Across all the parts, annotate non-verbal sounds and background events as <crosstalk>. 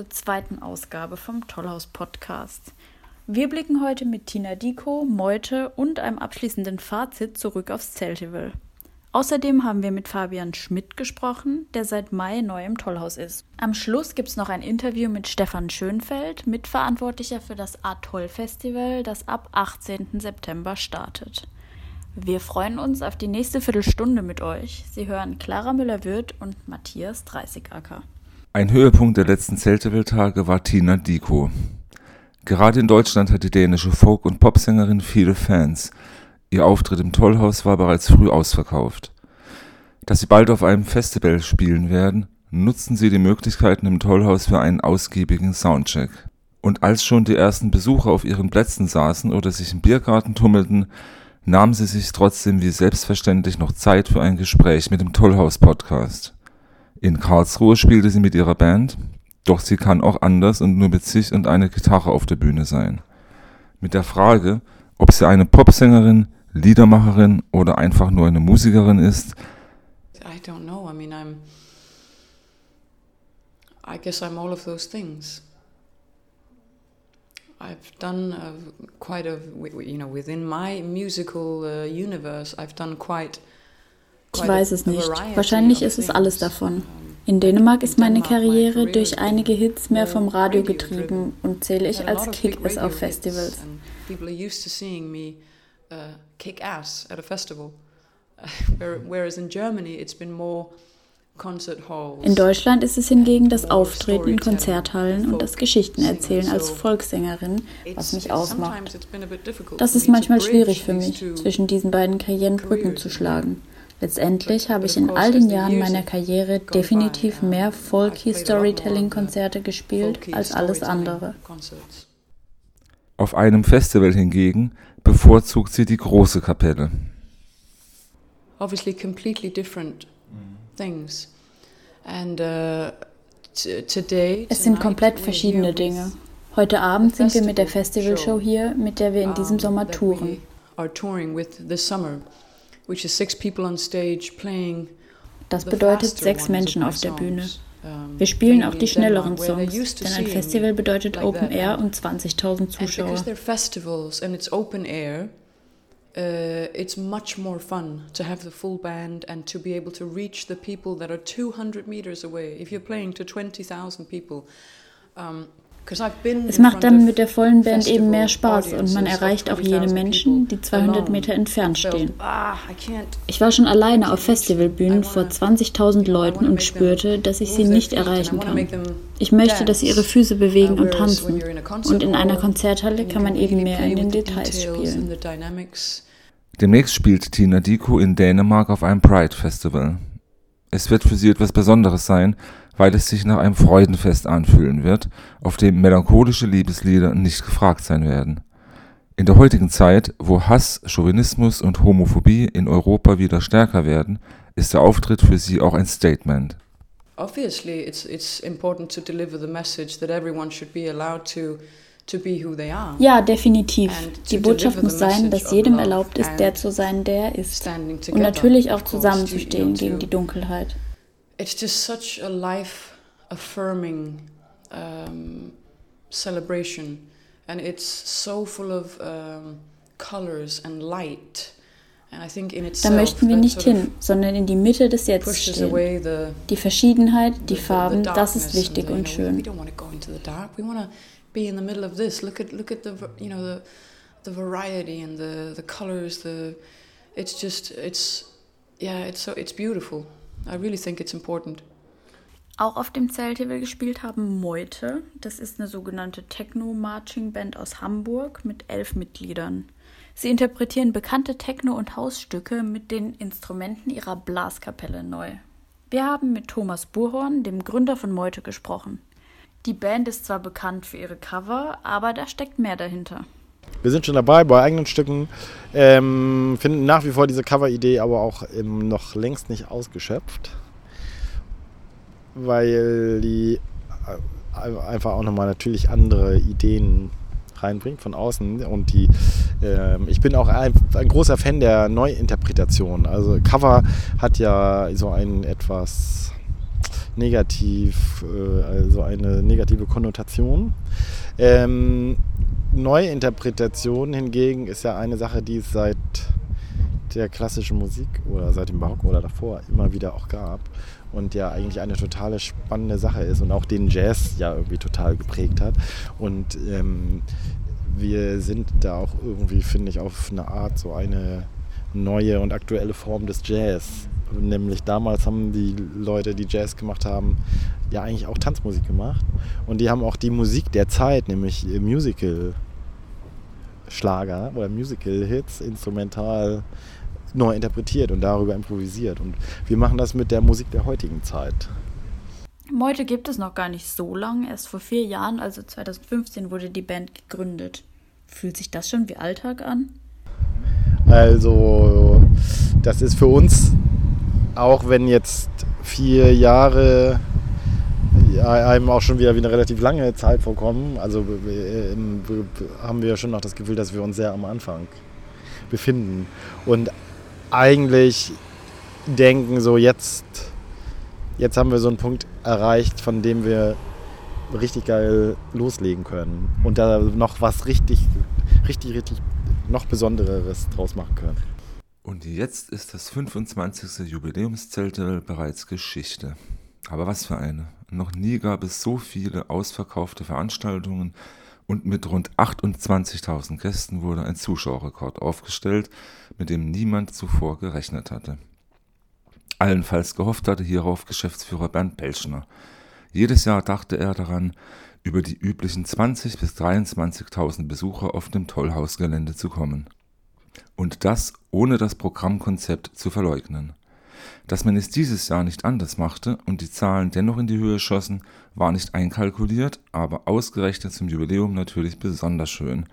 zur zweiten Ausgabe vom Tollhaus Podcast. Wir blicken heute mit Tina Diko, Meute und einem abschließenden Fazit zurück aufs Zeltival. Außerdem haben wir mit Fabian Schmidt gesprochen, der seit Mai neu im Tollhaus ist. Am Schluss gibt es noch ein Interview mit Stefan Schönfeld, Mitverantwortlicher für das Atoll Festival, das ab 18. September startet. Wir freuen uns auf die nächste Viertelstunde mit euch. Sie hören Clara Müller-Würth und Matthias Dreißigacker. Ein Höhepunkt der letzten Zeltewill-Tage war Tina Diko. Gerade in Deutschland hat die dänische Folk- und Popsängerin viele Fans. Ihr Auftritt im Tollhaus war bereits früh ausverkauft. Dass sie bald auf einem Festival spielen werden, nutzten sie die Möglichkeiten im Tollhaus für einen ausgiebigen Soundcheck. Und als schon die ersten Besucher auf ihren Plätzen saßen oder sich im Biergarten tummelten, nahmen sie sich trotzdem wie selbstverständlich noch Zeit für ein Gespräch mit dem Tollhaus-Podcast. In Karlsruhe spielte sie mit ihrer Band, doch sie kann auch anders und nur mit sich und einer Gitarre auf der Bühne sein. Mit der Frage, ob sie eine Popsängerin, Liedermacherin oder einfach nur eine Musikerin ist, I don't know. I mean, I'm. I guess I'm all of those things. I've done uh, quite a, you know, within my musical uh, universe, I've done quite. Ich weiß es nicht. Wahrscheinlich ist es alles davon. In Dänemark ist meine Karriere durch einige Hits mehr vom Radio getrieben und zähle ich als Kick-Ass auf Festivals. Uh, kick ass at a festival, <laughs> whereas in Germany it's been more in Deutschland ist es hingegen das Auftreten in Konzerthallen und das Geschichtenerzählen als Volkssängerin, was mich ausmacht. Das ist manchmal schwierig für mich, zwischen diesen beiden Karrieren Brücken zu schlagen. Letztendlich habe ich in all den Jahren meiner Karriere definitiv mehr folky Storytelling-Konzerte gespielt als alles andere. Auf einem Festival hingegen bevorzugt sie die große Kapelle. Obviously completely different things. And, uh, today, es sind komplett verschiedene Dinge. Heute Abend sind wir mit der Festivalshow hier, mit der wir in diesem Sommer touren. Das bedeutet sechs Menschen auf der Bühne. Wir spielen auch die schnelleren Songs, denn ein Festival bedeutet Open Air und 20.000 Zuschauer. uh, it's much more fun to have the full band and to be able to reach the people that are 200 meters away. If you're playing to 20,000 people, um, es macht dann mit der vollen Band eben mehr Spaß und man erreicht auch jene Menschen, die 200 Meter entfernt stehen. Ah, Ich war schon alleine auf Festivalbühnen vor 20.000 Leuten und spürte, dass ich sie nicht erreichen kann. Ich möchte, dass sie ihre Füße bewegen und tanzen. Und in einer Konzerthalle kann man eben mehr in den Details spielen. Demnächst spielt Tina Diko in Dänemark auf einem Pride Festival. Es wird für sie etwas Besonderes sein, weil es sich nach einem Freudenfest anfühlen wird, auf dem melancholische Liebeslieder nicht gefragt sein werden. In der heutigen Zeit, wo Hass, Chauvinismus und Homophobie in Europa wieder stärker werden, ist der Auftritt für sie auch ein Statement. Obviously, it's it's important to deliver the message that everyone should be allowed to ja, definitiv. Die Botschaft muss sein, dass jedem erlaubt ist, der zu sein, der er ist. Und natürlich auch zusammenzustehen gegen die Dunkelheit it's just such a life affirming um, celebration and it's so full of um, colors and light. And I think in Da möchten wir nicht hin, sondern in die Mitte des Jetzt stehen. Die Verschiedenheit, die Farben, das ist wichtig und schön. be in the middle of this. Look at look at the you know the the variety and the the colors. The it's just it's yeah it's so it's beautiful. I really think it's important. Auch auf dem wir gespielt haben, Meute. Das ist eine sogenannte Techno-Marching-Band aus Hamburg mit elf Mitgliedern. Sie interpretieren bekannte Techno- und Hausstücke mit den Instrumenten ihrer Blaskapelle neu. Wir haben mit Thomas Burhorn, dem Gründer von Meute, gesprochen. Die Band ist zwar bekannt für ihre Cover, aber da steckt mehr dahinter. Wir sind schon dabei bei eigenen Stücken, ähm, finden nach wie vor diese Cover-Idee aber auch ähm, noch längst nicht ausgeschöpft, weil die äh, einfach auch nochmal natürlich andere Ideen reinbringt von außen und die äh, ich bin auch ein, ein, großer Fan der Neuinterpretation. Also Cover hat ja so einen etwas negativ, äh, also eine negative Konnotation. Ähm, Neuinterpretation hingegen ist ja eine Sache, die es seit der klassischen Musik oder seit dem Barock oder davor immer wieder auch gab und ja eigentlich eine totale spannende Sache ist und auch den Jazz ja irgendwie total geprägt hat. Und ähm, wir sind da auch irgendwie, finde ich, auf eine Art so eine neue und aktuelle Form des Jazz. Nämlich damals haben die Leute, die Jazz gemacht haben, ja eigentlich auch Tanzmusik gemacht. Und die haben auch die Musik der Zeit, nämlich Musical Schlager oder Musical-Hits instrumental neu interpretiert und darüber improvisiert. Und wir machen das mit der Musik der heutigen Zeit. Meute gibt es noch gar nicht so lange. Erst vor vier Jahren, also 2015, wurde die Band gegründet. Fühlt sich das schon wie Alltag an? Also, das ist für uns, auch wenn jetzt vier Jahre einem auch schon wieder wie eine relativ lange Zeit vorkommen, also haben wir schon noch das Gefühl, dass wir uns sehr am Anfang befinden. Und eigentlich denken, so jetzt, jetzt haben wir so einen Punkt erreicht, von dem wir richtig geil loslegen können und da noch was richtig, richtig, richtig noch Besonderes draus machen können. Und jetzt ist das 25. Jubiläumszelte bereits Geschichte. Aber was für eine. Noch nie gab es so viele ausverkaufte Veranstaltungen und mit rund 28.000 Gästen wurde ein Zuschauerrekord aufgestellt, mit dem niemand zuvor gerechnet hatte. Allenfalls gehofft hatte hierauf Geschäftsführer Bernd Belschner. Jedes Jahr dachte er daran, über die üblichen 20.000 bis 23.000 Besucher auf dem Tollhausgelände zu kommen. Und das ohne das Programmkonzept zu verleugnen. Dass man es dieses Jahr nicht anders machte und die Zahlen dennoch in die Höhe schossen, war nicht einkalkuliert, aber ausgerechnet zum Jubiläum natürlich besonders schön.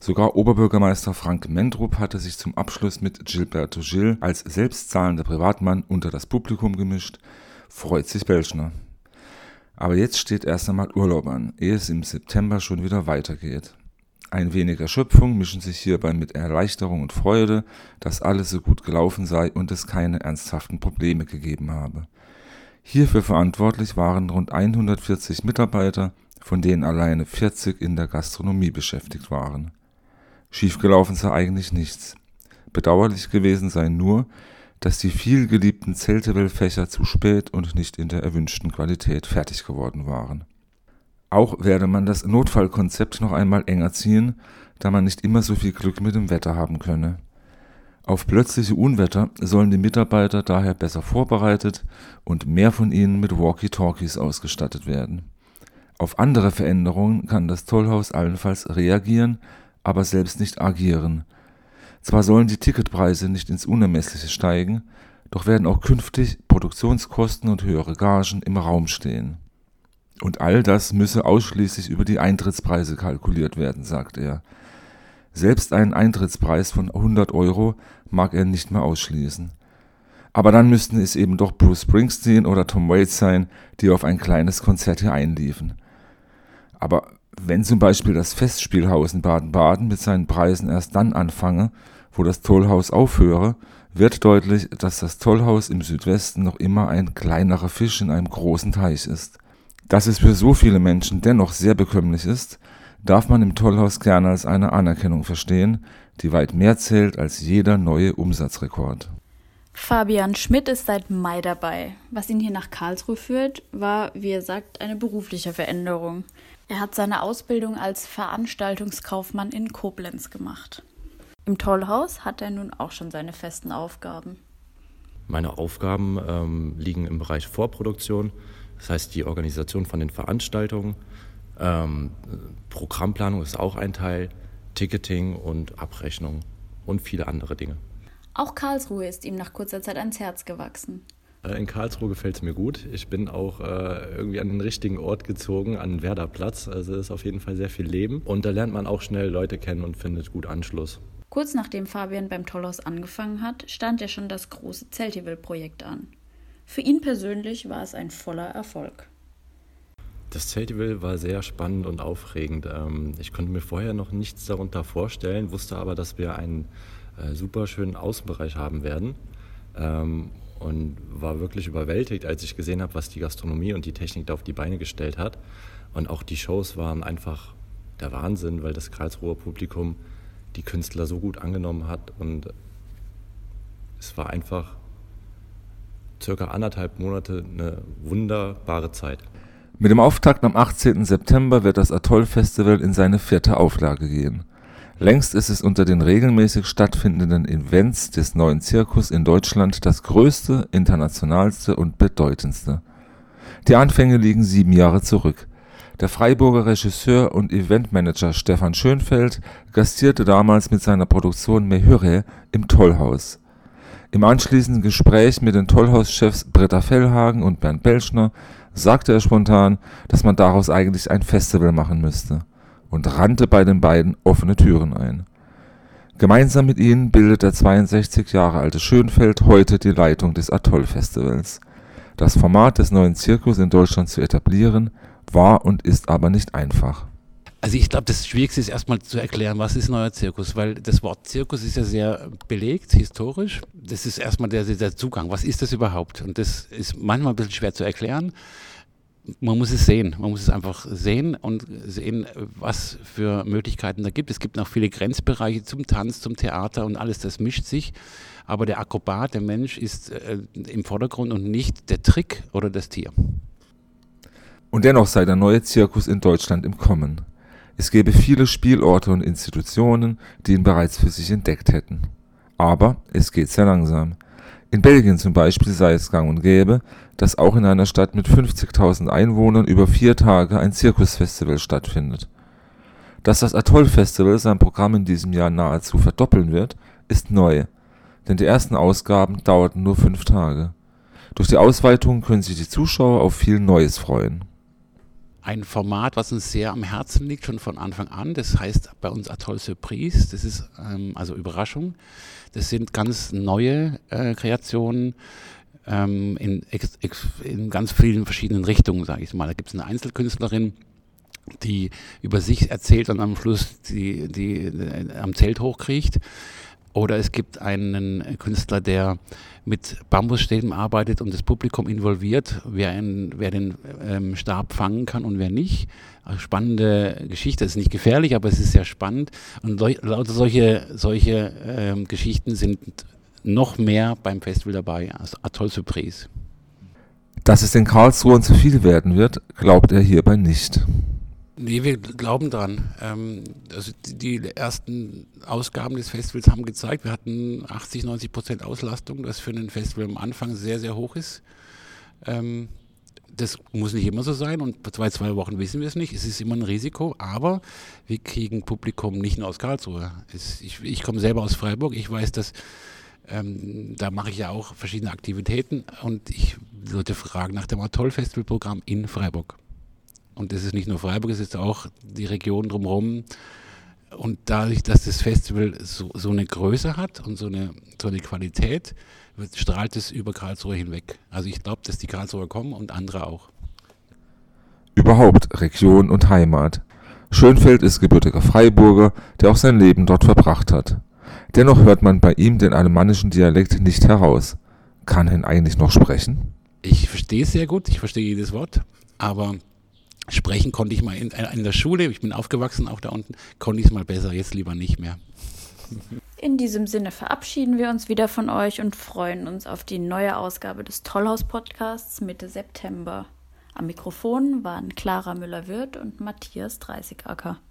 Sogar Oberbürgermeister Frank Mendrup hatte sich zum Abschluss mit Gilberto Gil als selbstzahlender Privatmann unter das Publikum gemischt. Freut sich Belschner. Aber jetzt steht erst einmal Urlaub an, ehe es im September schon wieder weitergeht. Ein wenig Erschöpfung mischen sich hierbei mit Erleichterung und Freude, dass alles so gut gelaufen sei und es keine ernsthaften Probleme gegeben habe. Hierfür verantwortlich waren rund 140 Mitarbeiter, von denen alleine 40 in der Gastronomie beschäftigt waren. Schiefgelaufen sei eigentlich nichts. Bedauerlich gewesen sei nur, dass die vielgeliebten Zeltewellfächer zu spät und nicht in der erwünschten Qualität fertig geworden waren. Auch werde man das Notfallkonzept noch einmal enger ziehen, da man nicht immer so viel Glück mit dem Wetter haben könne. Auf plötzliche Unwetter sollen die Mitarbeiter daher besser vorbereitet und mehr von ihnen mit Walkie-Talkies ausgestattet werden. Auf andere Veränderungen kann das Tollhaus allenfalls reagieren, aber selbst nicht agieren. Zwar sollen die Ticketpreise nicht ins Unermessliche steigen, doch werden auch künftig Produktionskosten und höhere Gagen im Raum stehen. Und all das müsse ausschließlich über die Eintrittspreise kalkuliert werden, sagt er. Selbst einen Eintrittspreis von 100 Euro mag er nicht mehr ausschließen. Aber dann müssten es eben doch Bruce Springsteen oder Tom Waits sein, die auf ein kleines Konzert hier einliefen. Aber wenn zum Beispiel das Festspielhaus in Baden-Baden mit seinen Preisen erst dann anfange, wo das Tollhaus aufhöre, wird deutlich, dass das Tollhaus im Südwesten noch immer ein kleinerer Fisch in einem großen Teich ist. Dass es für so viele Menschen dennoch sehr bekömmlich ist, darf man im Tollhaus gerne als eine Anerkennung verstehen, die weit mehr zählt als jeder neue Umsatzrekord. Fabian Schmidt ist seit Mai dabei. Was ihn hier nach Karlsruhe führt, war, wie er sagt, eine berufliche Veränderung. Er hat seine Ausbildung als Veranstaltungskaufmann in Koblenz gemacht. Im Tollhaus hat er nun auch schon seine festen Aufgaben. Meine Aufgaben ähm, liegen im Bereich Vorproduktion, das heißt, die Organisation von den Veranstaltungen, ähm, Programmplanung ist auch ein Teil, Ticketing und Abrechnung und viele andere Dinge. Auch Karlsruhe ist ihm nach kurzer Zeit ans Herz gewachsen. Äh, in Karlsruhe gefällt es mir gut. Ich bin auch äh, irgendwie an den richtigen Ort gezogen, an den Werderplatz. Also ist auf jeden Fall sehr viel Leben. Und da lernt man auch schnell Leute kennen und findet gut Anschluss. Kurz nachdem Fabian beim Tollhaus angefangen hat, stand ja schon das große Zeltival-Projekt an. Für ihn persönlich war es ein voller Erfolg. Das Zeltival war sehr spannend und aufregend. Ähm, ich konnte mir vorher noch nichts darunter vorstellen, wusste aber, dass wir einen äh, super schönen Außenbereich haben werden. Und war wirklich überwältigt, als ich gesehen habe, was die Gastronomie und die Technik da auf die Beine gestellt hat. Und auch die Shows waren einfach der Wahnsinn, weil das Karlsruher Publikum die Künstler so gut angenommen hat und es war einfach circa anderthalb Monate eine wunderbare Zeit. Mit dem Auftakt am 18. September wird das Atoll Festival in seine vierte Auflage gehen. Längst ist es unter den regelmäßig stattfindenden Events des Neuen Zirkus in Deutschland das größte, internationalste und bedeutendste. Die Anfänge liegen sieben Jahre zurück. Der Freiburger Regisseur und Eventmanager Stefan Schönfeld gastierte damals mit seiner Produktion Mehyre im Tollhaus. Im anschließenden Gespräch mit den Tollhauschefs Britta Fellhagen und Bernd Belschner sagte er spontan, dass man daraus eigentlich ein Festival machen müsste und rannte bei den beiden offene Türen ein. Gemeinsam mit ihnen bildet der 62 Jahre alte Schönfeld heute die Leitung des Atoll-Festivals. Das Format des neuen Zirkus in Deutschland zu etablieren, war und ist aber nicht einfach. Also ich glaube, das Schwierigste ist erstmal zu erklären, was ist neuer Zirkus, weil das Wort Zirkus ist ja sehr belegt, historisch. Das ist erstmal der, der Zugang. Was ist das überhaupt? Und das ist manchmal ein bisschen schwer zu erklären man muss es sehen. Man muss es einfach sehen und sehen, was für Möglichkeiten da gibt. Es gibt noch viele Grenzbereiche zum Tanz, zum Theater und alles, das mischt sich. Aber der Akrobat, der Mensch, ist äh, im Vordergrund und nicht der Trick oder das Tier. Und dennoch sei der neue Zirkus in Deutschland im Kommen. Es gäbe viele Spielorte und Institutionen, die ihn bereits für sich entdeckt hätten. Aber es geht sehr langsam. In Belgien zum Beispiel sei es gang und gäbe, dass auch in einer Stadt mit 50.000 Einwohnern über vier Tage ein Zirkusfestival stattfindet. Dass das Atoll-Festival sein Programm in diesem Jahr nahezu verdoppeln wird, ist neu, denn die ersten Ausgaben dauerten nur fünf Tage. Durch die Ausweitung können sich die Zuschauer auf viel Neues freuen ein Format, was uns sehr am Herzen liegt, schon von Anfang an. Das heißt bei uns Atoll Surprise. Das ist ähm, also Überraschung. Das sind ganz neue äh, Kreationen ähm, in, in, ganz vielen verschiedenen Richtungen, sage ich mal. Da gibt es eine Einzelkünstlerin, die über sich erzählt und am Schluss die, die, die äh, am Zelt hochkriecht. Oder es gibt einen Künstler, der mit Bambusstäben arbeitet und das Publikum involviert, wer, ein, wer den ähm, Stab fangen kann und wer nicht. Also spannende Geschichte, es ist nicht gefährlich, aber es ist sehr spannend. Und lauter solche, solche ähm, Geschichten sind noch mehr beim Festival dabei, also Atoll Surprise. Dass es den Karlsruhern zu viel werden wird, glaubt er hierbei nicht. Nee, wir glauben dran. Ähm, also die, ersten Ausgaben des Festivals haben gezeigt, wir hatten 80, 90 Prozent Auslastung, was für ein Festival am Anfang sehr, sehr hoch ist. Ähm, das muss nicht immer so sein und zwei, zwei Wochen wissen wir es nicht. Es ist immer ein Risiko, aber wir kriegen Publikum nicht nur aus Karlsruhe. Es, ich, ich komme selber aus Freiburg. Ich weiß, dass ähm, da mache ich ja auch verschiedene Aktivitäten und ich Leute fragen nach dem Atoll-Festival-Programm in Freiburg. Und das ist nicht nur Freiburg, es ist auch die Region drumherum. Und dadurch, dass das Festival so, so eine Größe hat und so eine, so eine Qualität, wird, strahlt es über Karlsruhe hinweg. Also ich glaube, dass die Karlsruher kommen und andere auch. Überhaupt Region und Heimat. Schönfeld ist gebürtiger Freiburger, der auch sein Leben dort verbracht hat. Dennoch hört man bei ihm den alemannischen Dialekt nicht heraus. Kann er ihn eigentlich noch sprechen? Ich verstehe es sehr gut, ich verstehe jedes Wort, aber Sprechen konnte ich mal in, äh, in der Schule, ich bin aufgewachsen auch da unten, konnte ich es mal besser, jetzt lieber nicht mehr. In diesem Sinne verabschieden wir uns wieder von euch und freuen uns auf die neue Ausgabe des Tollhaus-Podcasts Mitte September. Am Mikrofon waren Clara Müller-Wirth und Matthias Dreißigacker.